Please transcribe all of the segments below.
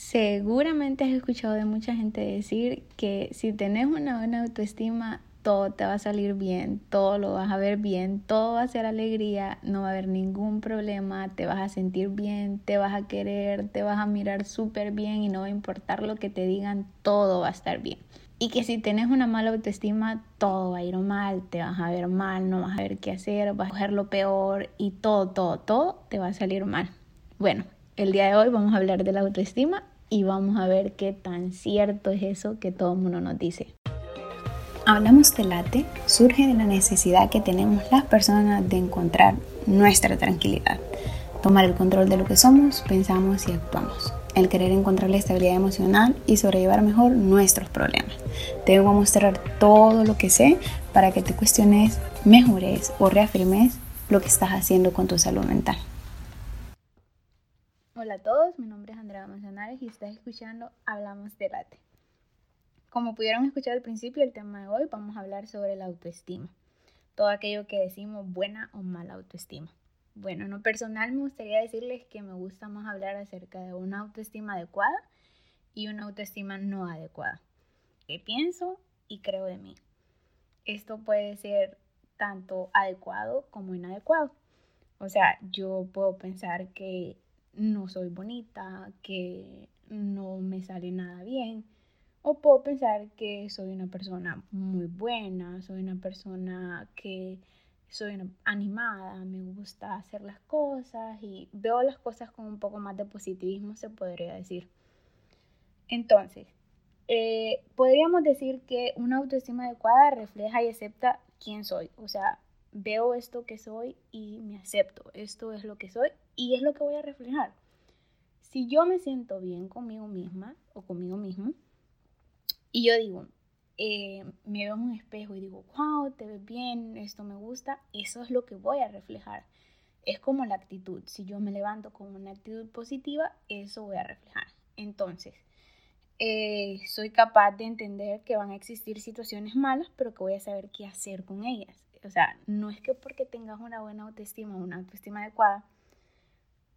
Seguramente has escuchado de mucha gente decir que si tenés una buena autoestima, todo te va a salir bien, todo lo vas a ver bien, todo va a ser alegría, no va a haber ningún problema, te vas a sentir bien, te vas a querer, te vas a mirar súper bien y no va a importar lo que te digan, todo va a estar bien. Y que si tenés una mala autoestima, todo va a ir mal, te vas a ver mal, no vas a ver qué hacer, vas a coger lo peor y todo, todo, todo te va a salir mal. Bueno, el día de hoy vamos a hablar de la autoestima y vamos a ver qué tan cierto es eso que todo el mundo nos dice. Hablamos de late surge de la necesidad que tenemos las personas de encontrar nuestra tranquilidad, tomar el control de lo que somos, pensamos y actuamos, el querer encontrar la estabilidad emocional y sobrellevar mejor nuestros problemas. Te vengo a mostrar todo lo que sé para que te cuestiones, mejores o reafirmes lo que estás haciendo con tu salud mental. Hola a todos, mi nombre es Andrea Manzanares y estás escuchando Hablamos de Late. Como pudieron escuchar al principio, el tema de hoy vamos a hablar sobre la autoestima. Todo aquello que decimos buena o mala autoestima. Bueno, en lo personal me gustaría decirles que me gusta más hablar acerca de una autoestima adecuada y una autoestima no adecuada. ¿Qué pienso y creo de mí? Esto puede ser tanto adecuado como inadecuado. O sea, yo puedo pensar que no soy bonita, que no me sale nada bien. O puedo pensar que soy una persona muy buena, soy una persona que soy animada, me gusta hacer las cosas y veo las cosas con un poco más de positivismo, se podría decir. Entonces, eh, podríamos decir que una autoestima adecuada refleja y acepta quién soy. O sea, veo esto que soy y me acepto. Esto es lo que soy y es lo que voy a reflejar. Si yo me siento bien conmigo misma o conmigo mismo y yo digo, eh, me veo en un espejo y digo, wow, te ves bien, esto me gusta, eso es lo que voy a reflejar. Es como la actitud. Si yo me levanto con una actitud positiva, eso voy a reflejar. Entonces, eh, soy capaz de entender que van a existir situaciones malas, pero que voy a saber qué hacer con ellas. O sea, no es que porque tengas una buena autoestima, una autoestima adecuada,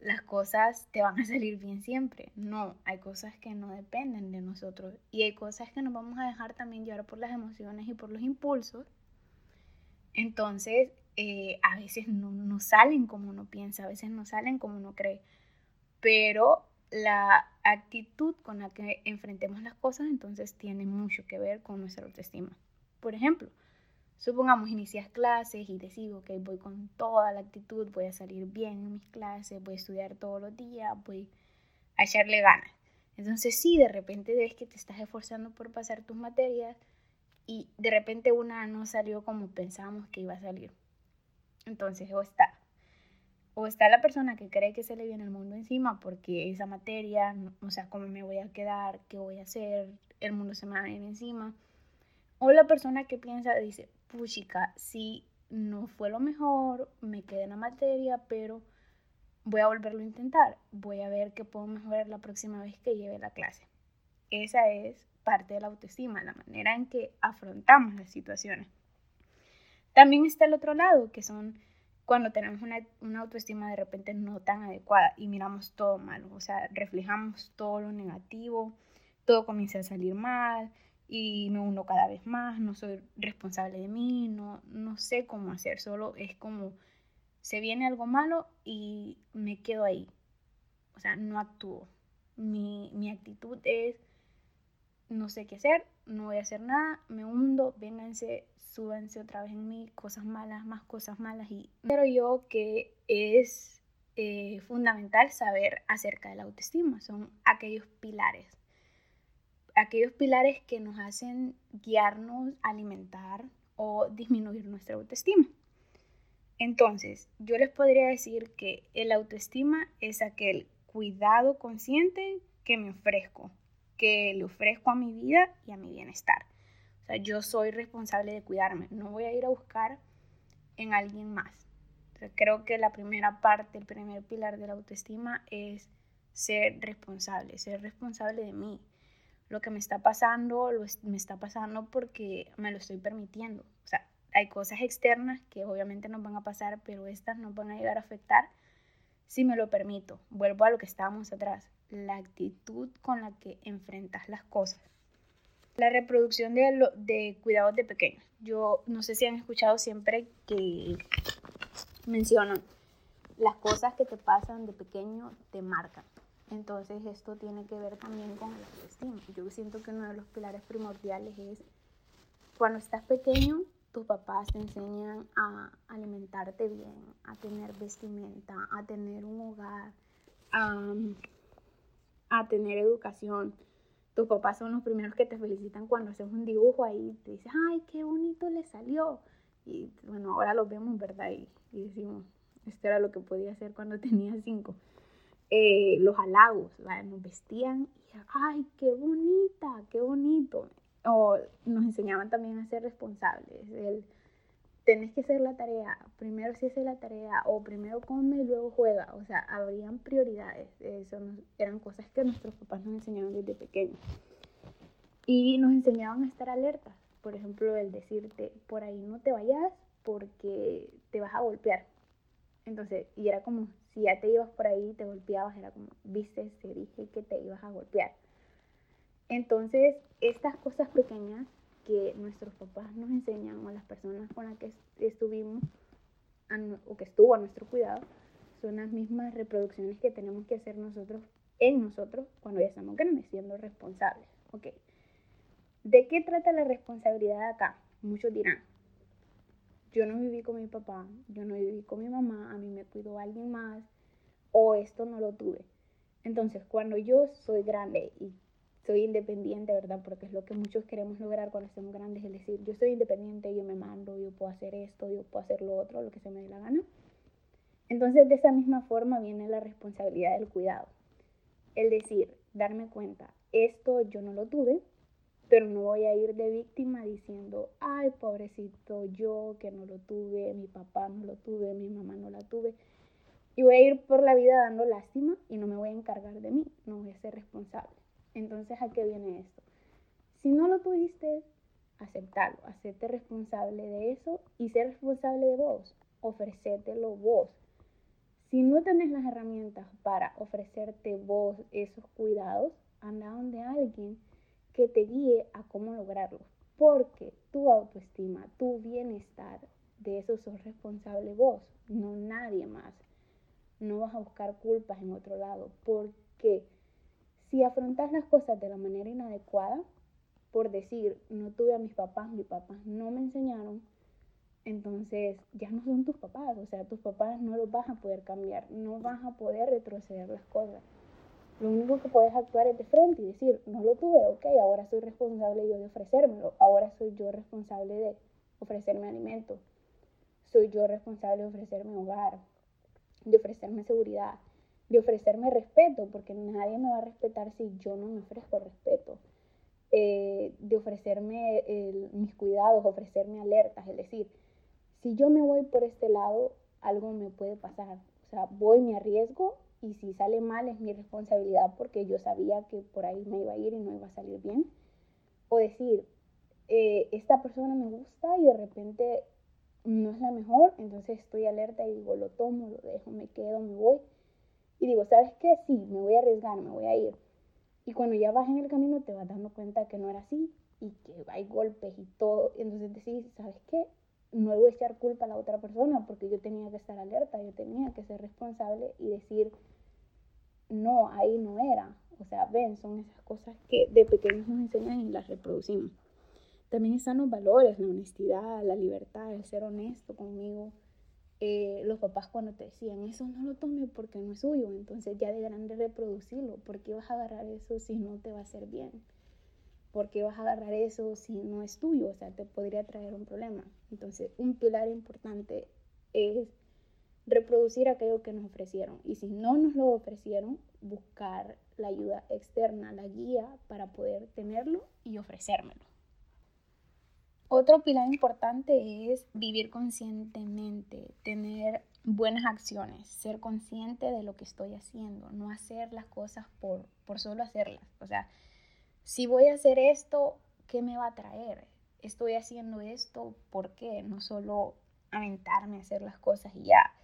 las cosas te van a salir bien siempre. No, hay cosas que no dependen de nosotros y hay cosas que nos vamos a dejar también llevar por las emociones y por los impulsos. Entonces, eh, a veces no, no salen como uno piensa, a veces no salen como uno cree, pero la actitud con la que enfrentemos las cosas entonces tiene mucho que ver con nuestra autoestima. Por ejemplo, Supongamos inicias clases y decido que voy con toda la actitud, voy a salir bien en mis clases, voy a estudiar todos los días, voy a echarle ganas. Entonces sí, de repente ves que te estás esforzando por pasar tus materias y de repente una no salió como pensábamos que iba a salir. Entonces o está, o está la persona que cree que se le viene el mundo encima porque esa materia, o sea, cómo me voy a quedar, qué voy a hacer, el mundo se me va a venir encima. O la persona que piensa, dice, puchica, si no fue lo mejor, me quedé en la materia, pero voy a volverlo a intentar. Voy a ver qué puedo mejorar la próxima vez que lleve la clase. Esa es parte de la autoestima, la manera en que afrontamos las situaciones. También está el otro lado, que son cuando tenemos una, una, autoestima de repente no tan adecuada y miramos todo malo, o sea, reflejamos todo lo negativo, todo comienza a salir mal, y me uno cada vez más, no soy responsable de mí, no, no sé cómo hacer, solo es como se viene algo malo y me quedo ahí, o sea, no actúo. Mi, mi actitud es, no sé qué hacer, no voy a hacer nada, me hundo, vénganse, súbanse otra vez en mí, cosas malas, más cosas malas. Y pero yo que es eh, fundamental saber acerca de la autoestima, son aquellos pilares aquellos pilares que nos hacen guiarnos, alimentar o disminuir nuestra autoestima. Entonces, yo les podría decir que el autoestima es aquel cuidado consciente que me ofrezco, que le ofrezco a mi vida y a mi bienestar. O sea, yo soy responsable de cuidarme, no voy a ir a buscar en alguien más. creo que la primera parte, el primer pilar de la autoestima es ser responsable, ser responsable de mí, lo que me está pasando, lo me está pasando porque me lo estoy permitiendo. O sea, hay cosas externas que obviamente nos van a pasar, pero estas nos van a llegar a afectar si me lo permito, vuelvo a lo que estábamos atrás, la actitud con la que enfrentas las cosas. La reproducción de, de cuidados de pequeños. Yo no sé si han escuchado siempre que mencionan las cosas que te pasan de pequeño te marcan. Entonces esto tiene que ver también con el autoestima. Yo siento que uno de los pilares primordiales es cuando estás pequeño, tus papás te enseñan a alimentarte bien, a tener vestimenta, a tener un hogar, a, a tener educación. Tus papás son los primeros que te felicitan cuando haces un dibujo ahí, te dicen, ay, qué bonito le salió. Y bueno, ahora lo vemos, ¿verdad? Y, y decimos, esto era lo que podía hacer cuando tenía cinco. Eh, los halagos, nos vestían y, ay, qué bonita, qué bonito. O nos enseñaban también a ser responsables. El, tenés que hacer la tarea, primero si hace la tarea, o primero come y luego juega. O sea, habrían prioridades. Eso eran cosas que nuestros papás nos enseñaron desde pequeños. Y nos enseñaban a estar alertas. Por ejemplo, el decirte, por ahí no te vayas porque te vas a golpear. Entonces, y era como, si ya te ibas por ahí, te golpeabas, era como, viste, te dije que te ibas a golpear. Entonces, estas cosas pequeñas que nuestros papás nos enseñan o las personas con las que estuvimos o que estuvo a nuestro cuidado, son las mismas reproducciones que tenemos que hacer nosotros en nosotros cuando ya estamos grandes, siendo responsables. Ok. ¿De qué trata la responsabilidad acá? Muchos dirán, yo no viví con mi papá, yo no viví con mi mamá, a mí me cuidó alguien más, o esto no lo tuve. Entonces, cuando yo soy grande y soy independiente, ¿verdad? Porque es lo que muchos queremos lograr cuando estamos grandes, es decir, yo soy independiente, yo me mando, yo puedo hacer esto, yo puedo hacer lo otro, lo que se me dé la gana. Entonces, de esa misma forma viene la responsabilidad del cuidado. El decir, darme cuenta, esto yo no lo tuve, pero no voy a ir de víctima diciendo, ay, pobrecito yo que no lo tuve, mi papá no lo tuve, mi mamá no la tuve. Y voy a ir por la vida dando lástima y no me voy a encargar de mí, no voy a ser responsable. Entonces, ¿a qué viene esto? Si no lo tuviste, aceptarlo, hacerte responsable de eso y ser responsable de vos, ofrecértelo vos. Si no tenés las herramientas para ofrecerte vos esos cuidados, anda donde alguien que te guíe a cómo lograrlo. Porque tu autoestima, tu bienestar, de eso sos responsable vos, no nadie más. No vas a buscar culpas en otro lado. Porque si afrontas las cosas de la manera inadecuada, por decir, no tuve a mis papás, mis papás no me enseñaron, entonces ya no son tus papás, o sea, tus papás no los vas a poder cambiar, no vas a poder retroceder las cosas. Lo único que puedes actuar es de frente y decir, no lo tuve, ok, ahora soy responsable yo de ofrecérmelo, ahora soy yo responsable de ofrecerme alimento, soy yo responsable de ofrecerme hogar, de ofrecerme seguridad, de ofrecerme respeto, porque nadie me va a respetar si yo no me ofrezco respeto, eh, de ofrecerme mis cuidados, ofrecerme alertas, es decir, si yo me voy por este lado, algo me puede pasar, o sea, voy, me arriesgo y si sale mal es mi responsabilidad porque yo sabía que por ahí me iba a ir y no iba a salir bien. O decir, eh, esta persona me gusta y de repente no es la mejor, entonces estoy alerta y digo, lo tomo, lo dejo, me quedo, me voy. Y digo, ¿sabes qué? Sí, me voy a arriesgar, me voy a ir. Y cuando ya vas en el camino te vas dando cuenta que no era así y que hay golpes y todo. Entonces decís, ¿sabes qué? No le voy a echar culpa a la otra persona porque yo tenía que estar alerta, yo tenía que ser responsable y decir, no, ahí no era. O sea, ven, son esas cosas que de pequeños nos enseñan y las reproducimos. También están los valores, la honestidad, la libertad, el ser honesto conmigo. Eh, los papás cuando te decían, eso no lo tome porque no es suyo, entonces ya de grande reproducirlo. ¿Por qué vas a agarrar eso si no te va a hacer bien? ¿Por qué vas a agarrar eso si no es tuyo? O sea, te podría traer un problema. Entonces, un pilar importante es reproducir aquello que nos ofrecieron. Y si no nos lo ofrecieron, buscar la ayuda externa, la guía para poder tenerlo y ofrecérmelo. Otro pilar importante es vivir conscientemente, tener buenas acciones, ser consciente de lo que estoy haciendo, no hacer las cosas por, por solo hacerlas. O sea, si voy a hacer esto, ¿qué me va a traer? Estoy haciendo esto, ¿por qué? No solo aventarme a hacer las cosas y ya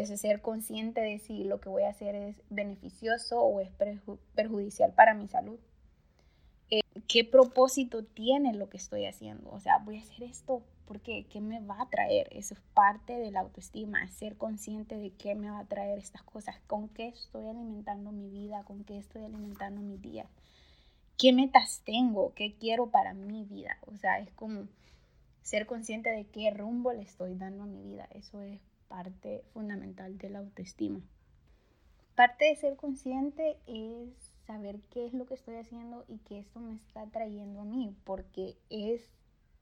es ser consciente de si lo que voy a hacer es beneficioso o es perjudicial para mi salud. Eh, ¿Qué propósito tiene lo que estoy haciendo? O sea, voy a hacer esto porque ¿qué me va a traer? Eso es parte de la autoestima, ser consciente de qué me va a traer estas cosas, con qué estoy alimentando mi vida, con qué estoy alimentando mi día, qué metas tengo, qué quiero para mi vida. O sea, es como ser consciente de qué rumbo le estoy dando a mi vida. Eso es parte fundamental de la autoestima. Parte de ser consciente es saber qué es lo que estoy haciendo y qué esto me está trayendo a mí, porque es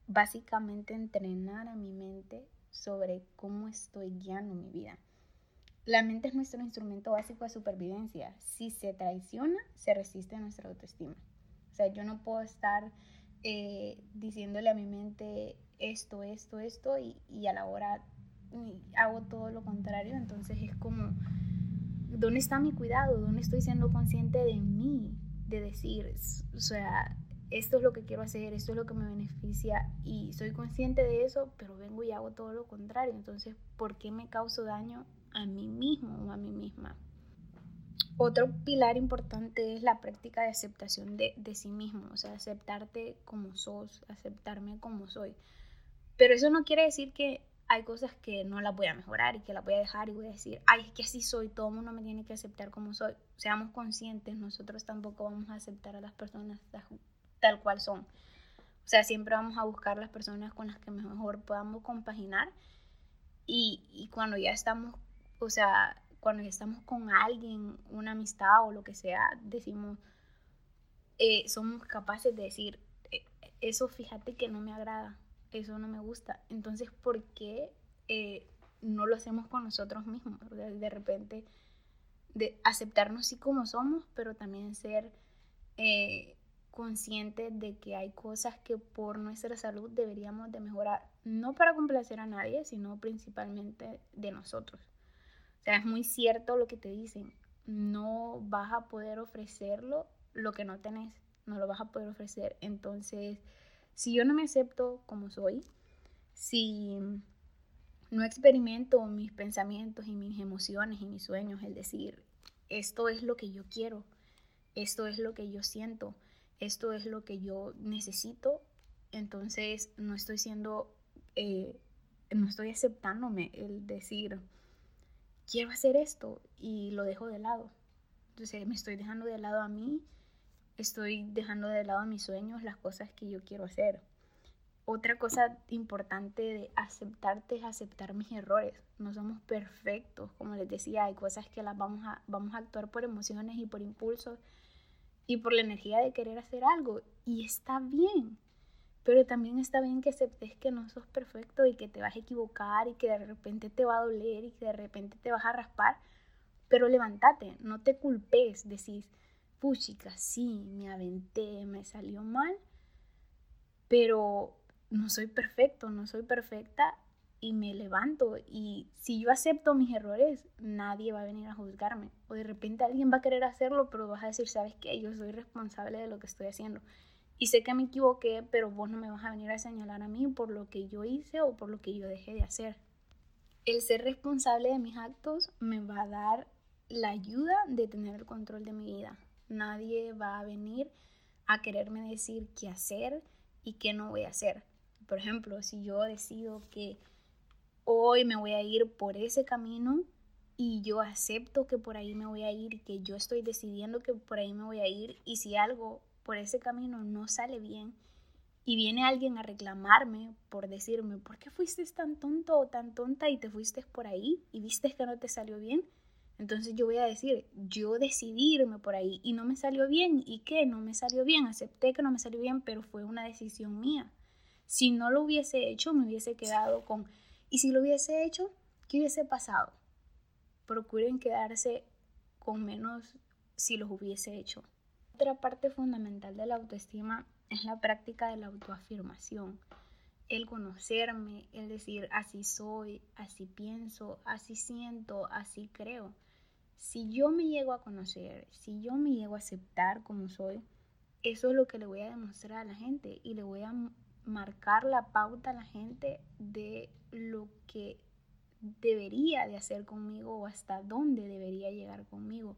básicamente entrenar a mi mente sobre cómo estoy guiando mi vida. La mente es nuestro instrumento básico de supervivencia. Si se traiciona, se resiste a nuestra autoestima. O sea, yo no puedo estar eh, diciéndole a mi mente esto, esto, esto y a la hora hago todo lo contrario, entonces es como, ¿dónde está mi cuidado? ¿Dónde estoy siendo consciente de mí? De decir, o sea, esto es lo que quiero hacer, esto es lo que me beneficia y soy consciente de eso, pero vengo y hago todo lo contrario. Entonces, ¿por qué me causo daño a mí mismo o a mí misma? Otro pilar importante es la práctica de aceptación de, de sí mismo, o sea, aceptarte como sos, aceptarme como soy. Pero eso no quiere decir que hay cosas que no las voy a mejorar y que las voy a dejar y voy a decir, ay, es que así soy, todo el mundo me tiene que aceptar como soy. Seamos conscientes, nosotros tampoco vamos a aceptar a las personas tal cual son. O sea, siempre vamos a buscar las personas con las que mejor podamos compaginar y, y cuando ya estamos, o sea, cuando ya estamos con alguien, una amistad o lo que sea, decimos, eh, somos capaces de decir, eh, eso fíjate que no me agrada eso no me gusta. Entonces, ¿por qué eh, no lo hacemos con nosotros mismos? De repente, de aceptarnos así como somos, pero también ser eh, conscientes de que hay cosas que por nuestra salud deberíamos de mejorar, no para complacer a nadie, sino principalmente de nosotros. O sea, es muy cierto lo que te dicen, no vas a poder ofrecerlo lo que no tenés, no lo vas a poder ofrecer. Entonces, si yo no me acepto como soy, si no experimento mis pensamientos y mis emociones y mis sueños, es decir, esto es lo que yo quiero, esto es lo que yo siento, esto es lo que yo necesito, entonces no estoy siendo, eh, no estoy aceptándome el decir, quiero hacer esto y lo dejo de lado. Entonces me estoy dejando de lado a mí estoy dejando de lado mis sueños, las cosas que yo quiero hacer. Otra cosa importante de aceptarte es aceptar mis errores. No somos perfectos, como les decía, hay cosas que las vamos a, vamos a actuar por emociones y por impulsos y por la energía de querer hacer algo. Y está bien, pero también está bien que aceptes que no sos perfecto y que te vas a equivocar y que de repente te va a doler y que de repente te vas a raspar. Pero levántate, no te culpes, decís, puchica, sí, me aventé, me salió mal, pero no soy perfecto, no soy perfecta y me levanto y si yo acepto mis errores, nadie va a venir a juzgarme. O de repente alguien va a querer hacerlo, pero vas a decir, ¿sabes qué? Yo soy responsable de lo que estoy haciendo. Y sé que me equivoqué, pero vos no me vas a venir a señalar a mí por lo que yo hice o por lo que yo dejé de hacer. El ser responsable de mis actos me va a dar la ayuda de tener el control de mi vida. Nadie va a venir a quererme decir qué hacer y qué no voy a hacer. Por ejemplo, si yo decido que hoy me voy a ir por ese camino y yo acepto que por ahí me voy a ir, que yo estoy decidiendo que por ahí me voy a ir y si algo por ese camino no sale bien y viene alguien a reclamarme por decirme, ¿por qué fuiste tan tonto o tan tonta y te fuiste por ahí y viste que no te salió bien? Entonces yo voy a decir, yo decidí irme por ahí y no me salió bien. ¿Y qué? No me salió bien. Acepté que no me salió bien, pero fue una decisión mía. Si no lo hubiese hecho, me hubiese quedado con... ¿Y si lo hubiese hecho? ¿Qué hubiese pasado? Procuren quedarse con menos si los hubiese hecho. Otra parte fundamental de la autoestima es la práctica de la autoafirmación. El conocerme, el decir así soy, así pienso, así siento, así creo si yo me llego a conocer, si yo me llego a aceptar como soy, eso es lo que le voy a demostrar a la gente y le voy a marcar la pauta a la gente de lo que debería de hacer conmigo o hasta dónde debería llegar conmigo.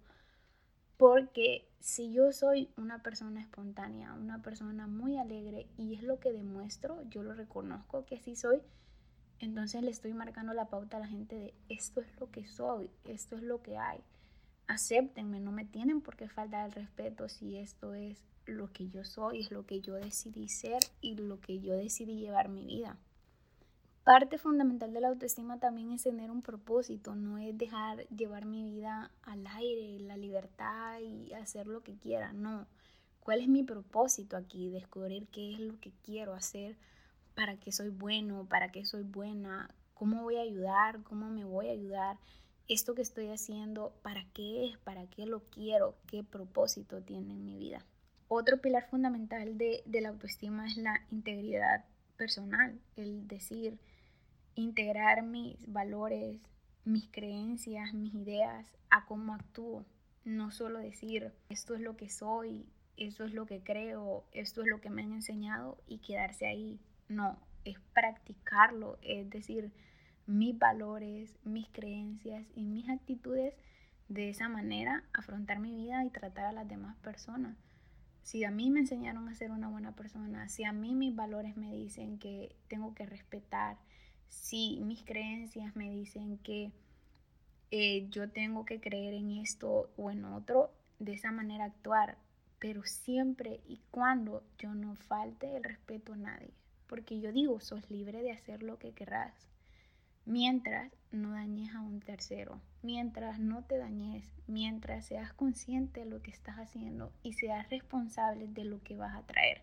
Porque si yo soy una persona espontánea, una persona muy alegre y es lo que demuestro, yo lo reconozco que así soy, entonces le estoy marcando la pauta a la gente de esto es lo que soy, esto es lo que hay. Acéptenme, no me tienen por qué faltar el respeto si esto es lo que yo soy, es lo que yo decidí ser y lo que yo decidí llevar mi vida. Parte fundamental de la autoestima también es tener un propósito, no es dejar llevar mi vida al aire, la libertad y hacer lo que quiera, no. ¿Cuál es mi propósito aquí? Descubrir qué es lo que quiero hacer, para qué soy bueno, para qué soy buena, cómo voy a ayudar, cómo me voy a ayudar, esto que estoy haciendo, para qué es, para qué lo quiero, qué propósito tiene en mi vida. Otro pilar fundamental de, de la autoestima es la integridad personal, el decir, integrar mis valores, mis creencias, mis ideas a cómo actúo. No solo decir, esto es lo que soy, esto es lo que creo, esto es lo que me han enseñado y quedarse ahí. No, es practicarlo, es decir, mis valores, mis creencias y mis actitudes de esa manera, afrontar mi vida y tratar a las demás personas. Si a mí me enseñaron a ser una buena persona, si a mí mis valores me dicen que tengo que respetar, si mis creencias me dicen que eh, yo tengo que creer en esto o en otro, de esa manera actuar, pero siempre y cuando yo no falte el respeto a nadie. Porque yo digo, sos libre de hacer lo que querrás, mientras no dañes a un tercero, mientras no te dañes, mientras seas consciente de lo que estás haciendo y seas responsable de lo que vas a traer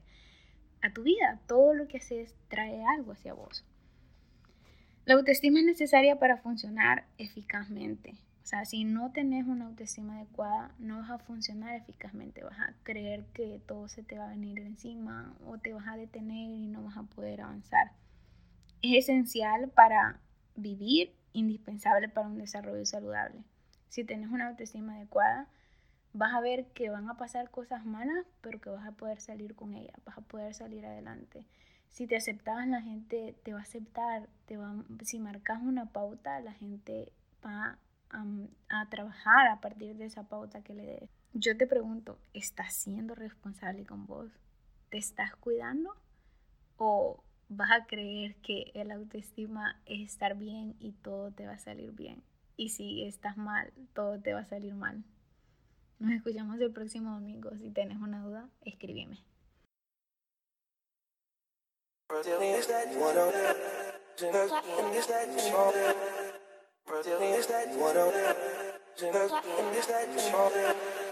a tu vida. Todo lo que haces trae algo hacia vos. La autoestima es necesaria para funcionar eficazmente. O sea, si no tenés una autoestima adecuada, no vas a funcionar eficazmente. Vas a creer que todo se te va a venir encima o te vas a detener y no vas a poder avanzar. Es esencial para vivir, indispensable para un desarrollo saludable. Si tenés una autoestima adecuada, vas a ver que van a pasar cosas malas, pero que vas a poder salir con ellas, vas a poder salir adelante si te aceptabas, la gente te va a aceptar. Te va, si marcas una pauta, la gente va a, trabajar a partir de esa pauta que le des. Yo te pregunto, ¿estás siendo responsable con vos? ¿Te estás cuidando? ¿O vas a creer que el autoestima es estar bien y todo te va a salir bien? Y si estás mal, todo te va a salir mal. Nos escuchamos el próximo domingo. Si tienes una duda, escríbeme. Brazilian is that one on